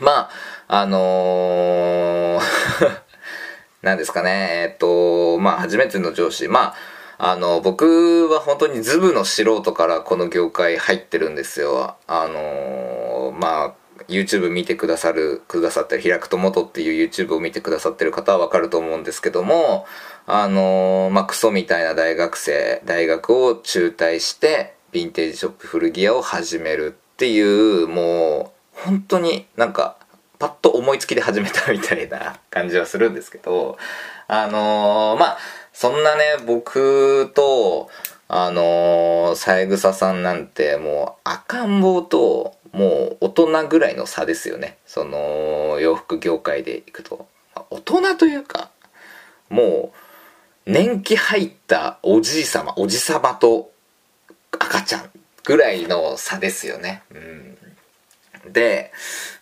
まあ、あのー (laughs) なんですかね、えっと、まあ初めての上司、まあ、あの、僕は本当にズブの素人からこの業界入ってるんですよ。あのまあ、YouTube 見てくださる、くださってる、開くと元っていう YouTube を見てくださってる方はわかると思うんですけども、あのー、まあ、クソみたいな大学生、大学を中退して、ヴィンテージショップ古着屋を始めるっていう、もう、本当になんか、パッと思いつきで始めたみたいな感じはするんですけど、あのー、まあ、そんなね、僕と、あのー、三枝さんなんてもう赤ん坊ともう大人ぐらいの差ですよね。その洋服業界でいくと。大人というかもう年季入ったおじい様おじさまと赤ちゃんぐらいの差ですよね。うん。で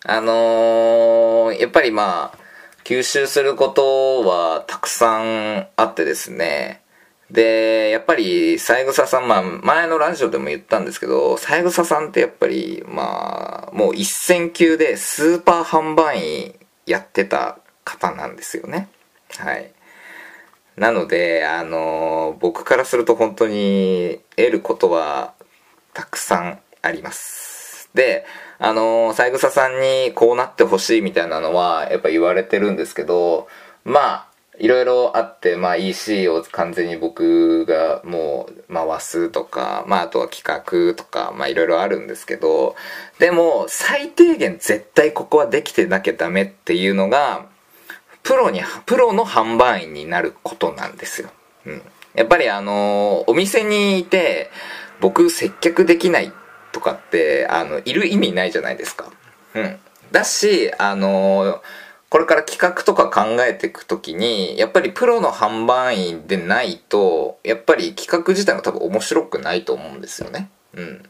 あのー、やっぱりまあ吸収することはたくさんあってですねで、やっぱり、三枝さん、まあ、前のラジオでも言ったんですけど、三枝さんってやっぱり、まあ、もう一線級でスーパー販売員やってた方なんですよね。はい。なので、あの、僕からすると本当に得ることはたくさんあります。で、あの、三枝さんにこうなってほしいみたいなのはやっぱ言われてるんですけど、まあ、いろいろあって、まあ EC を完全に僕がもう回すとか、まああとは企画とか、まあいろいろあるんですけど、でも最低限絶対ここはできてなきゃダメっていうのが、プロに、プロの販売員になることなんですよ。うん。やっぱりあの、お店にいて、僕接客できないとかって、あの、いる意味ないじゃないですか。うん。だし、あの、これから企画とか考えていくときに、やっぱりプロの販売員でないと、やっぱり企画自体が多分面白くないと思うんですよね。うん。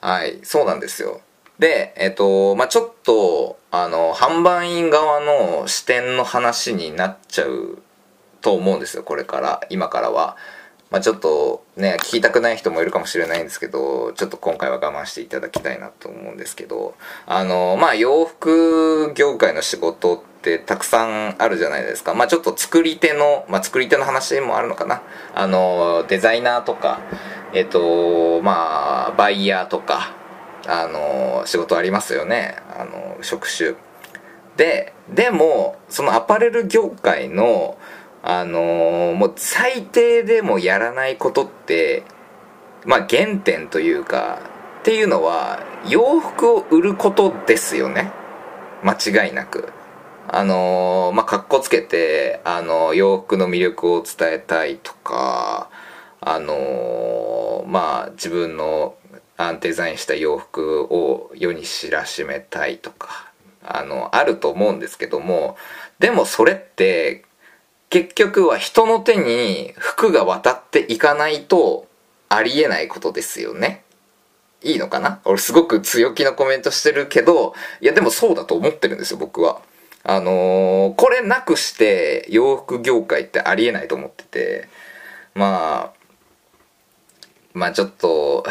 はい、そうなんですよ。で、えっと、まあ、ちょっと、あの、販売員側の視点の話になっちゃうと思うんですよ、これから、今からは。まあ、ちょっとね、聞きたくない人もいるかもしれないんですけど、ちょっと今回は我慢していただきたいなと思うんですけど、あの、まあ、洋服業界の仕事ってたくさんあるじゃないですか。まあ、ちょっと作り手の、まあ、作り手の話もあるのかな。あの、デザイナーとか、えっと、まあ、バイヤーとか、あの、仕事ありますよね。あの、職種。で、でも、そのアパレル業界の、あの、もう最低でもやらないことって、まあ原点というか、っていうのは、洋服を売ることですよね。間違いなく。あのー、まあ、かっこつけて、あのー、洋服の魅力を伝えたいとか、あのー、まあ、自分のデザインした洋服を世に知らしめたいとか、あの、あると思うんですけども、でもそれって結局は人の手に服が渡っていかないとありえないことですよね。いいのかな？俺すごく強気なコメントしてるけど、いやでもそうだと思ってるんですよ、僕は。あのー、これなくして洋服業界ってありえないと思ってて、まあ、まあちょっと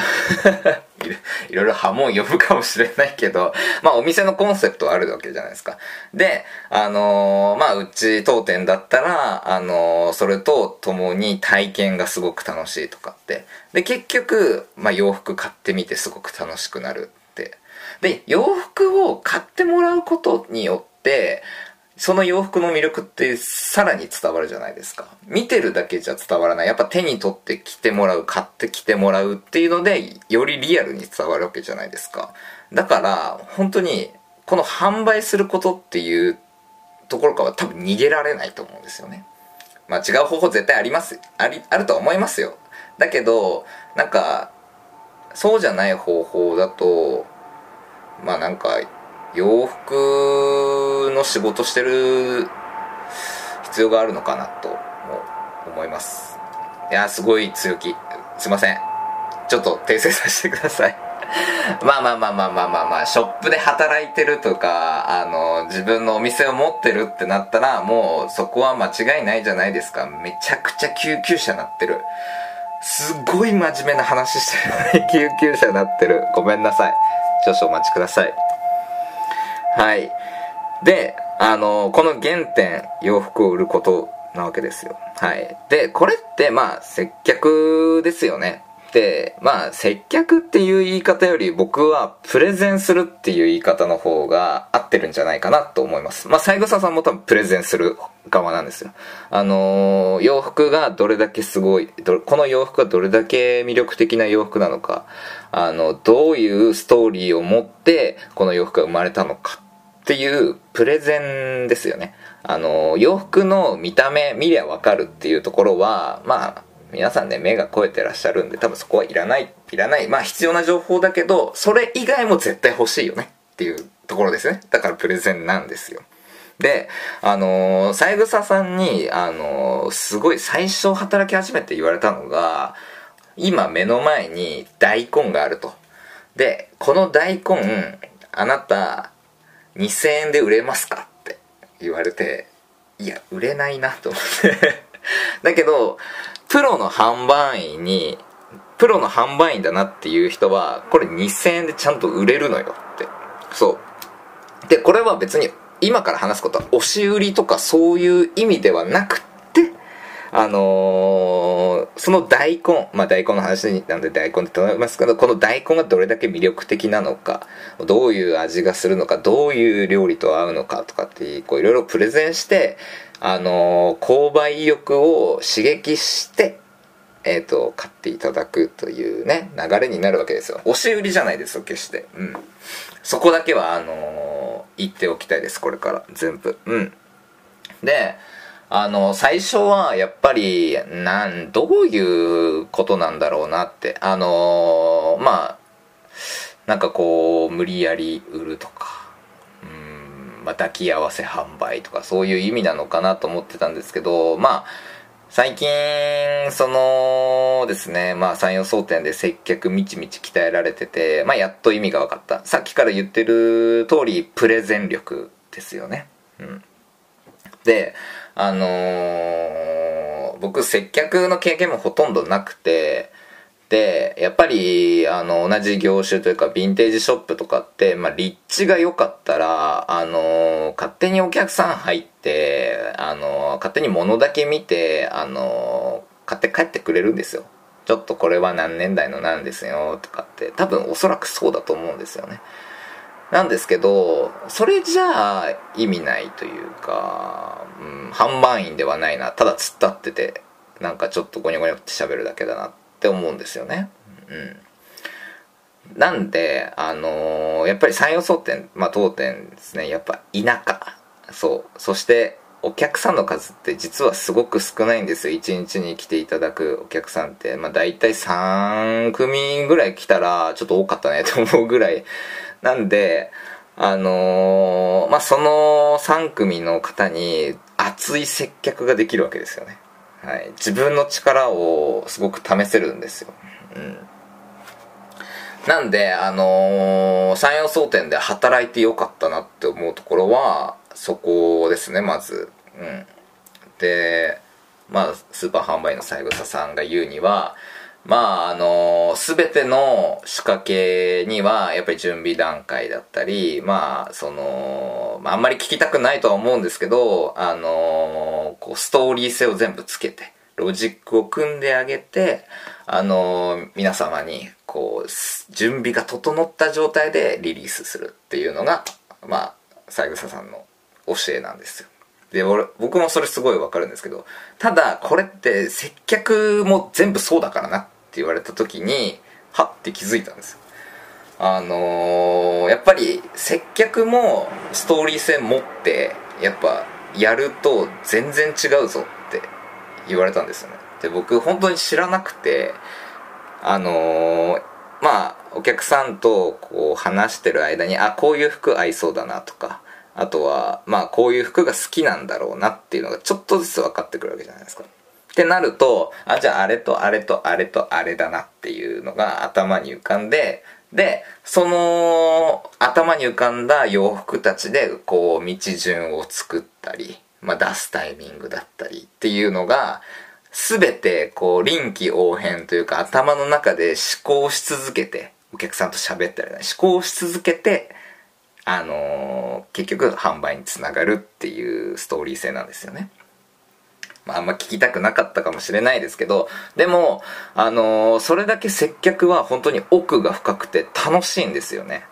(laughs) いろいろ波紋呼ぶかもしれないけど、まあお店のコンセプトはあるわけじゃないですか。で、あのー、まあうち当店だったら、あのー、それと共に体験がすごく楽しいとかって。で、結局、まあ洋服買ってみてすごく楽しくなるって。で、洋服を買ってもらうことによって、その洋服の魅力ってさらに伝わるじゃないですか。見てるだけじゃ伝わらない。やっぱ手に取って着てもらう、買って着てもらうっていうので、よりリアルに伝わるわけじゃないですか。だから、本当に、この販売することっていうところからは多分逃げられないと思うんですよね。まあ違う方法絶対あります。あり、あるとは思いますよ。だけど、なんか、そうじゃない方法だと、まあなんか、洋服の仕事してる必要があるのかなと思います。いやすごい強気。すいません。ちょっと訂正させてください。(laughs) まあまあまあまあまあまあまあショップで働いてるとかあの自分のお店を持ってるってなったらもうそこは間違いないじゃないですか。めちゃくちゃ救急車なってる。すごい真面目な話してる救急車なってる。ごめんなさい。少々お待ちください。はい。で、あの、この原点、洋服を売ることなわけですよ。はい。で、これって、まあ、接客ですよね。で、まあ、接客っていう言い方より僕はプレゼンするっていう言い方の方が合ってるんじゃないかなと思います。まあ、三枝さんも多分プレゼンする側なんですよ。あのー、洋服がどれだけすごい、この洋服がどれだけ魅力的な洋服なのか、あの、どういうストーリーを持ってこの洋服が生まれたのかっていうプレゼンですよね。あの、洋服の見た目見りゃわかるっていうところは、まあ、皆さんね、目が肥えてらっしゃるんで、多分そこはいらない、いらない。まあ必要な情報だけど、それ以外も絶対欲しいよねっていうところですね。だからプレゼンなんですよ。で、あのー、三枝さんに、あのー、すごい最初働き始めて言われたのが、今目の前に大根があると。で、この大根、あなた、2000円で売れますかって言われて、いや、売れないなと思って (laughs) だけど、プロの販売員に、プロの販売員だなっていう人は、これ2000円でちゃんと売れるのよって。そう。で、これは別に今から話すことは押し売りとかそういう意味ではなくて、あのー、その大根、まあ大根の話なんで大根って言いますけど、この大根がどれだけ魅力的なのか、どういう味がするのか、どういう料理と合うのかとかって、こういろいろプレゼンして、あのー、購買意欲を刺激して、えっ、ー、と、買っていただくというね、流れになるわけですよ。押し売りじゃないですよ、決して。うん。そこだけは、あのー、言っておきたいです、これから。全部。うん。で、あの、最初はやっぱり、なん、どういうことなんだろうなって。あの、まあ、なんかこう、無理やり売るとか、うん、まあ、抱き合わせ販売とか、そういう意味なのかなと思ってたんですけど、まあ、最近、そのですね、まあ、山陽総店で接客みちみち鍛えられてて、まあ、やっと意味が分かった。さっきから言ってる通り、プレゼン力ですよね。うん。で、あのー、僕接客の経験もほとんどなくて、で、やっぱり、あの、同じ業種というか、ヴィンテージショップとかって、まあ、立地が良かったら、あの、勝手にお客さん入って、あの、勝手に物だけ見て、あの、買って帰ってくれるんですよ。ちょっとこれは何年代のなんですよ、とかって、多分おそらくそうだと思うんですよね。なんですけど、それじゃあ意味ないというか、うん、販売員ではないな。ただ突っ立ってて、なんかちょっとゴニョゴニョって喋るだけだなって思うんですよね。うん。なんで、あのー、やっぱり山陽総店、まあ当店ですね、やっぱ田舎。そう。そして、お客さんの数って実はすごく少ないんですよ。1日に来ていただくお客さんって。まあ大体3組ぐらい来たらちょっと多かったねと思うぐらいなんで、あのー、まあ、その3組の方に熱い接客ができるわけですよね。はい。自分の力をすごく試せるんですよ。うん。なんで、あのー、山陽総店で働いてよかったなって思うところは、そこですね、まず。うん。で、まあ、スーパー販売の三枝さんが言うには、まああの全ての仕掛けにはやっぱり準備段階だったりまあその、あ、んまり聞きたくないとは思うんですけどあのこうストーリー性を全部つけてロジックを組んであげてあの皆様にこう準備が整った状態でリリースするっていうのがまあ三枝さんの教えなんですよ。で俺僕もそれすごいわかるんですけどただこれって接客も全部そうだからなっ言われた時にはって気づいたんですよ。あのー、やっぱり接客もストーリー性持ってやっぱやると全然違うぞって言われたんですよね。で僕本当に知らなくてあのー、まあお客さんとこう話してる間にあこういう服合いそうだなとかあとはまあこういう服が好きなんだろうなっていうのがちょっとずつ分かってくるわけじゃないですか。ってなると、あ、じゃああれとあれとあれとあれだなっていうのが頭に浮かんで、で、その頭に浮かんだ洋服たちでこう道順を作ったり、まあ出すタイミングだったりっていうのが、すべてこう臨機応変というか頭の中で思考し続けて、お客さんと喋ったり思考し続けて、あのー、結局販売につながるっていうストーリー性なんですよね。まあ、あんま聞きたくなかったかもしれないですけど、でも、あのー、それだけ接客は本当に奥が深くて楽しいんですよね。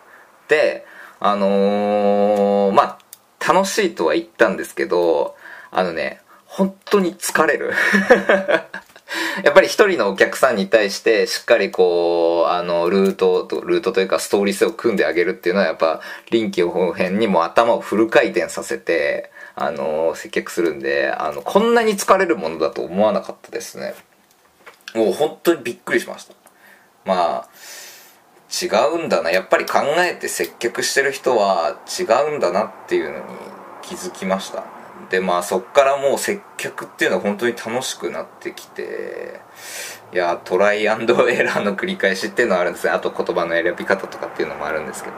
で、あのー、まあ、楽しいとは言ったんですけど、あのね、本当に疲れる。(laughs) やっぱり一人のお客さんに対してしっかりこう、あの、ルートと、ルートというかストーリー性を組んであげるっていうのはやっぱ臨機応変にも頭をフル回転させて、あの、接客するんで、あの、こんなに疲れるものだと思わなかったですね。もう本当にびっくりしました。まあ、違うんだな。やっぱり考えて接客してる人は違うんだなっていうのに気づきました。で、まあそっからもう接客っていうのは本当に楽しくなってきて、いや、トライアンドエラーの繰り返しっていうのはあるんですね。あと言葉の選び方とかっていうのもあるんですけど、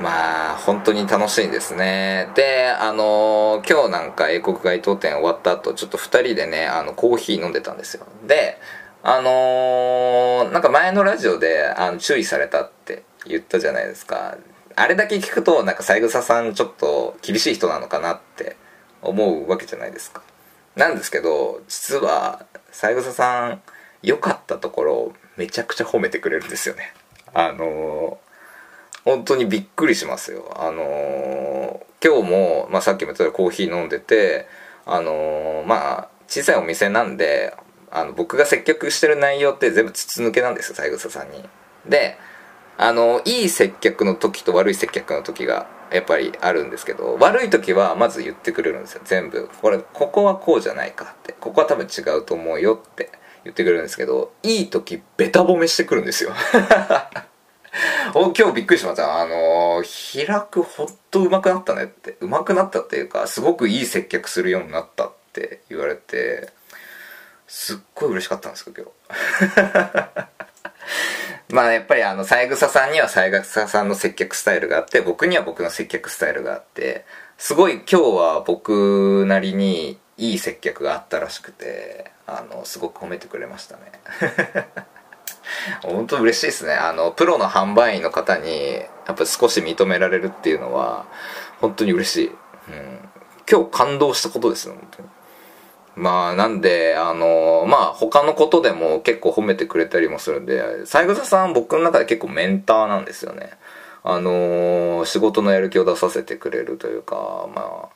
まあ、本当に楽しいですね。で、あのー、今日なんか英国街頭展終わった後、ちょっと二人でね、あの、コーヒー飲んでたんですよ。で、あのー、なんか前のラジオで、あの、注意されたって言ったじゃないですか。あれだけ聞くと、なんか三枝さんちょっと厳しい人なのかなって思うわけじゃないですか。なんですけど、実は、三枝さん、良かったところ、めちゃくちゃ褒めてくれるんですよね。あのー本当にびっくりしますよ。あのー、今日も、まあ、さっきも言ったようにコーヒー飲んでて、あのー、まあ、小さいお店なんで、あの、僕が接客してる内容って全部筒抜けなんですよ、三枝さんに。で、あの、いい接客の時と悪い接客の時がやっぱりあるんですけど、悪い時はまず言ってくれるんですよ、全部。これ、ここはこうじゃないかって。ここは多分違うと思うよって言ってくれるんですけど、いい時ベタ褒めしてくるんですよ。(laughs) (laughs) お今日びっくりしました。あのー、開くほんと上手くなったねって。上手くなったっていうか、すごくいい接客するようになったって言われて、すっごい嬉しかったんですけど、今日。(laughs) まあやっぱりあの、三枝さんには三枝さんの接客スタイルがあって、僕には僕の接客スタイルがあって、すごい今日は僕なりにいい接客があったらしくて、あの、すごく褒めてくれましたね。(laughs) 本当嬉しいですね。あの、プロの販売員の方に、やっぱ少し認められるっていうのは、本当に嬉しい。うん。今日感動したことですね、本当に。まあ、なんで、あの、まあ、他のことでも結構褒めてくれたりもするんで、三枝さん僕の中で結構メンターなんですよね。あの仕事のやる気を出させてくれるというか、まあ、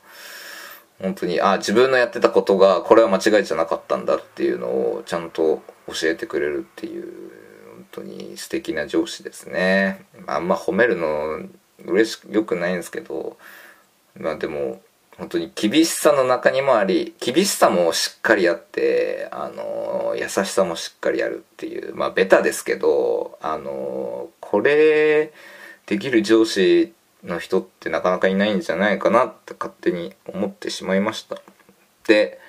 本当に、あ、自分のやってたことが、これは間違いじゃなかったんだっていうのを、ちゃんと教えてくれるっていう当に素敵な上司ですね。あんま褒めるの嬉しくよくないんですけどまあでも本当に厳しさの中にもあり厳しさもしっかりあってあの優しさもしっかりあるっていうまあベタですけどあのこれできる上司の人ってなかなかいないんじゃないかなって勝手に思ってしまいました。で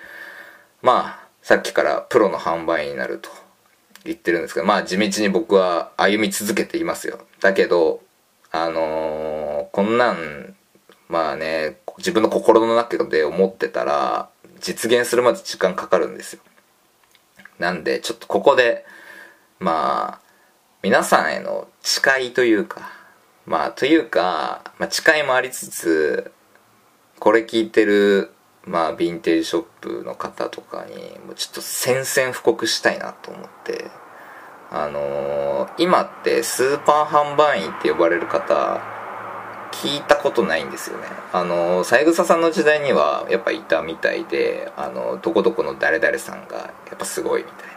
まあさっきからプロの販売員になると。言ってるんですけど、まあ地道に僕は歩み続けていますよ。だけど、あのー、こんなん、まあね、自分の心の中で思ってたら、実現するまで時間かかるんですよ。なんで、ちょっとここで、まあ、皆さんへの誓いというか、まあ、というか、まあ、誓いもありつつ、これ聞いてる、まあ、ヴィンテージショップの方とかに、もうちょっと宣戦布告したいなと思って、あのー、今ってスーパー販売員って呼ばれる方、聞いたことないんですよね。あのー、三枝さんの時代にはやっぱいたみたいで、あの、どこどこの誰々さんがやっぱすごいみたい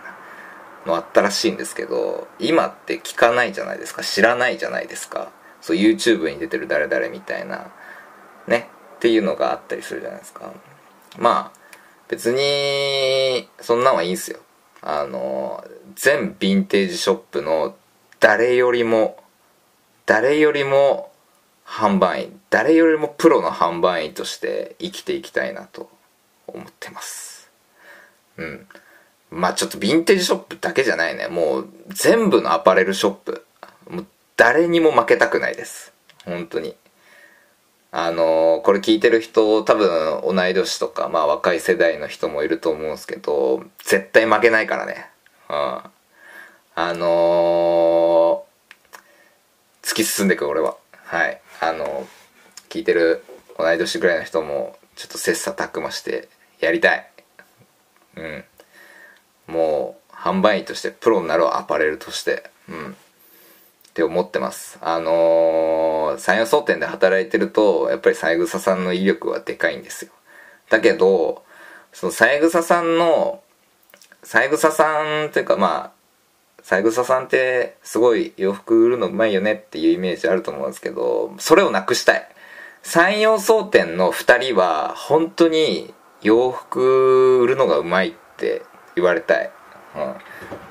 なのあったらしいんですけど、今って聞かないじゃないですか。知らないじゃないですか。そう YouTube に出てる誰々みたいなねっていうのがあったりするじゃないですかまあ別にそんなんはいいんすよあの全ヴィンテージショップの誰よりも誰よりも販売員誰よりもプロの販売員として生きていきたいなと思ってますうんまあちょっとヴィンテージショップだけじゃないねもう全部のアパレルショップもう誰にも負けたくないです。本当に。あの、これ聞いてる人、多分同い年とか、まあ若い世代の人もいると思うんですけど、絶対負けないからね。うん。あのー、突き進んでいく俺は。はい。あの、聞いてる同い年ぐらいの人も、ちょっと切磋琢磨してやりたい。うん。もう、販売員としてプロになるアパレルとして。うん。って思ってます。あのー、山陽総店で働いてると、やっぱり三枝さんの威力はでかいんですよ。だけど、その三枝さんの、三枝さんっていうかまあ、三枝さんってすごい洋服売るのうまいよねっていうイメージあると思うんですけど、それをなくしたい。山陽総店の二人は本当に洋服売るのがうまいって言われたい。うん。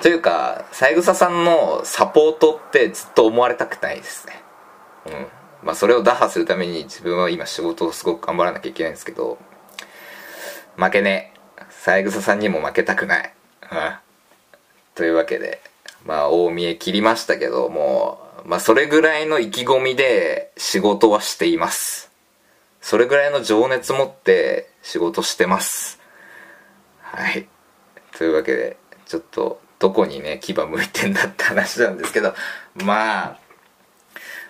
というか、三枝さんのサポートってずっと思われたくないですね。うん。まあそれを打破するために自分は今仕事をすごく頑張らなきゃいけないんですけど、負けねえ。三枝さんにも負けたくない。うん。というわけで、まあ大見え切りましたけども、まあそれぐらいの意気込みで仕事はしています。それぐらいの情熱持って仕事してます。はい。というわけで、ちょっとどこにね牙向いてんだって話なんですけどまあ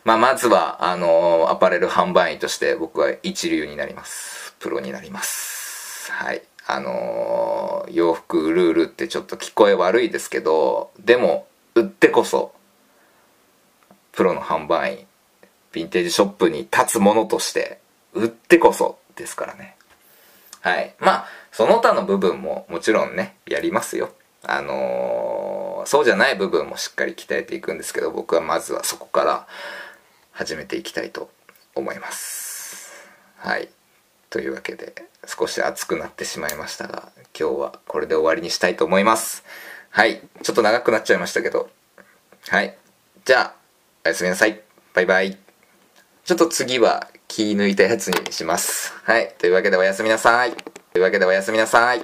まあまずはあのアパレル販売員として僕は一流になります。プロになります。はい。あの洋服ルールってちょっと聞こえ悪いですけどでも売ってこそプロの販売員ヴィンテージショップに立つものとして売ってこそですからね。はい。まあその他の部分ももちろんねやりますよ。あのー、そうじゃない部分もしっかり鍛えていくんですけど僕はまずはそこから始めていきたいと思います。はい。というわけで少し熱くなってしまいましたが今日はこれで終わりにしたいと思います。はい。ちょっと長くなっちゃいましたけど。はい。じゃあおやすみなさい。バイバイ。ちょっと次は気抜いたやつにします。はい。というわけでおやすみなさい。というわけでおやすみなさい。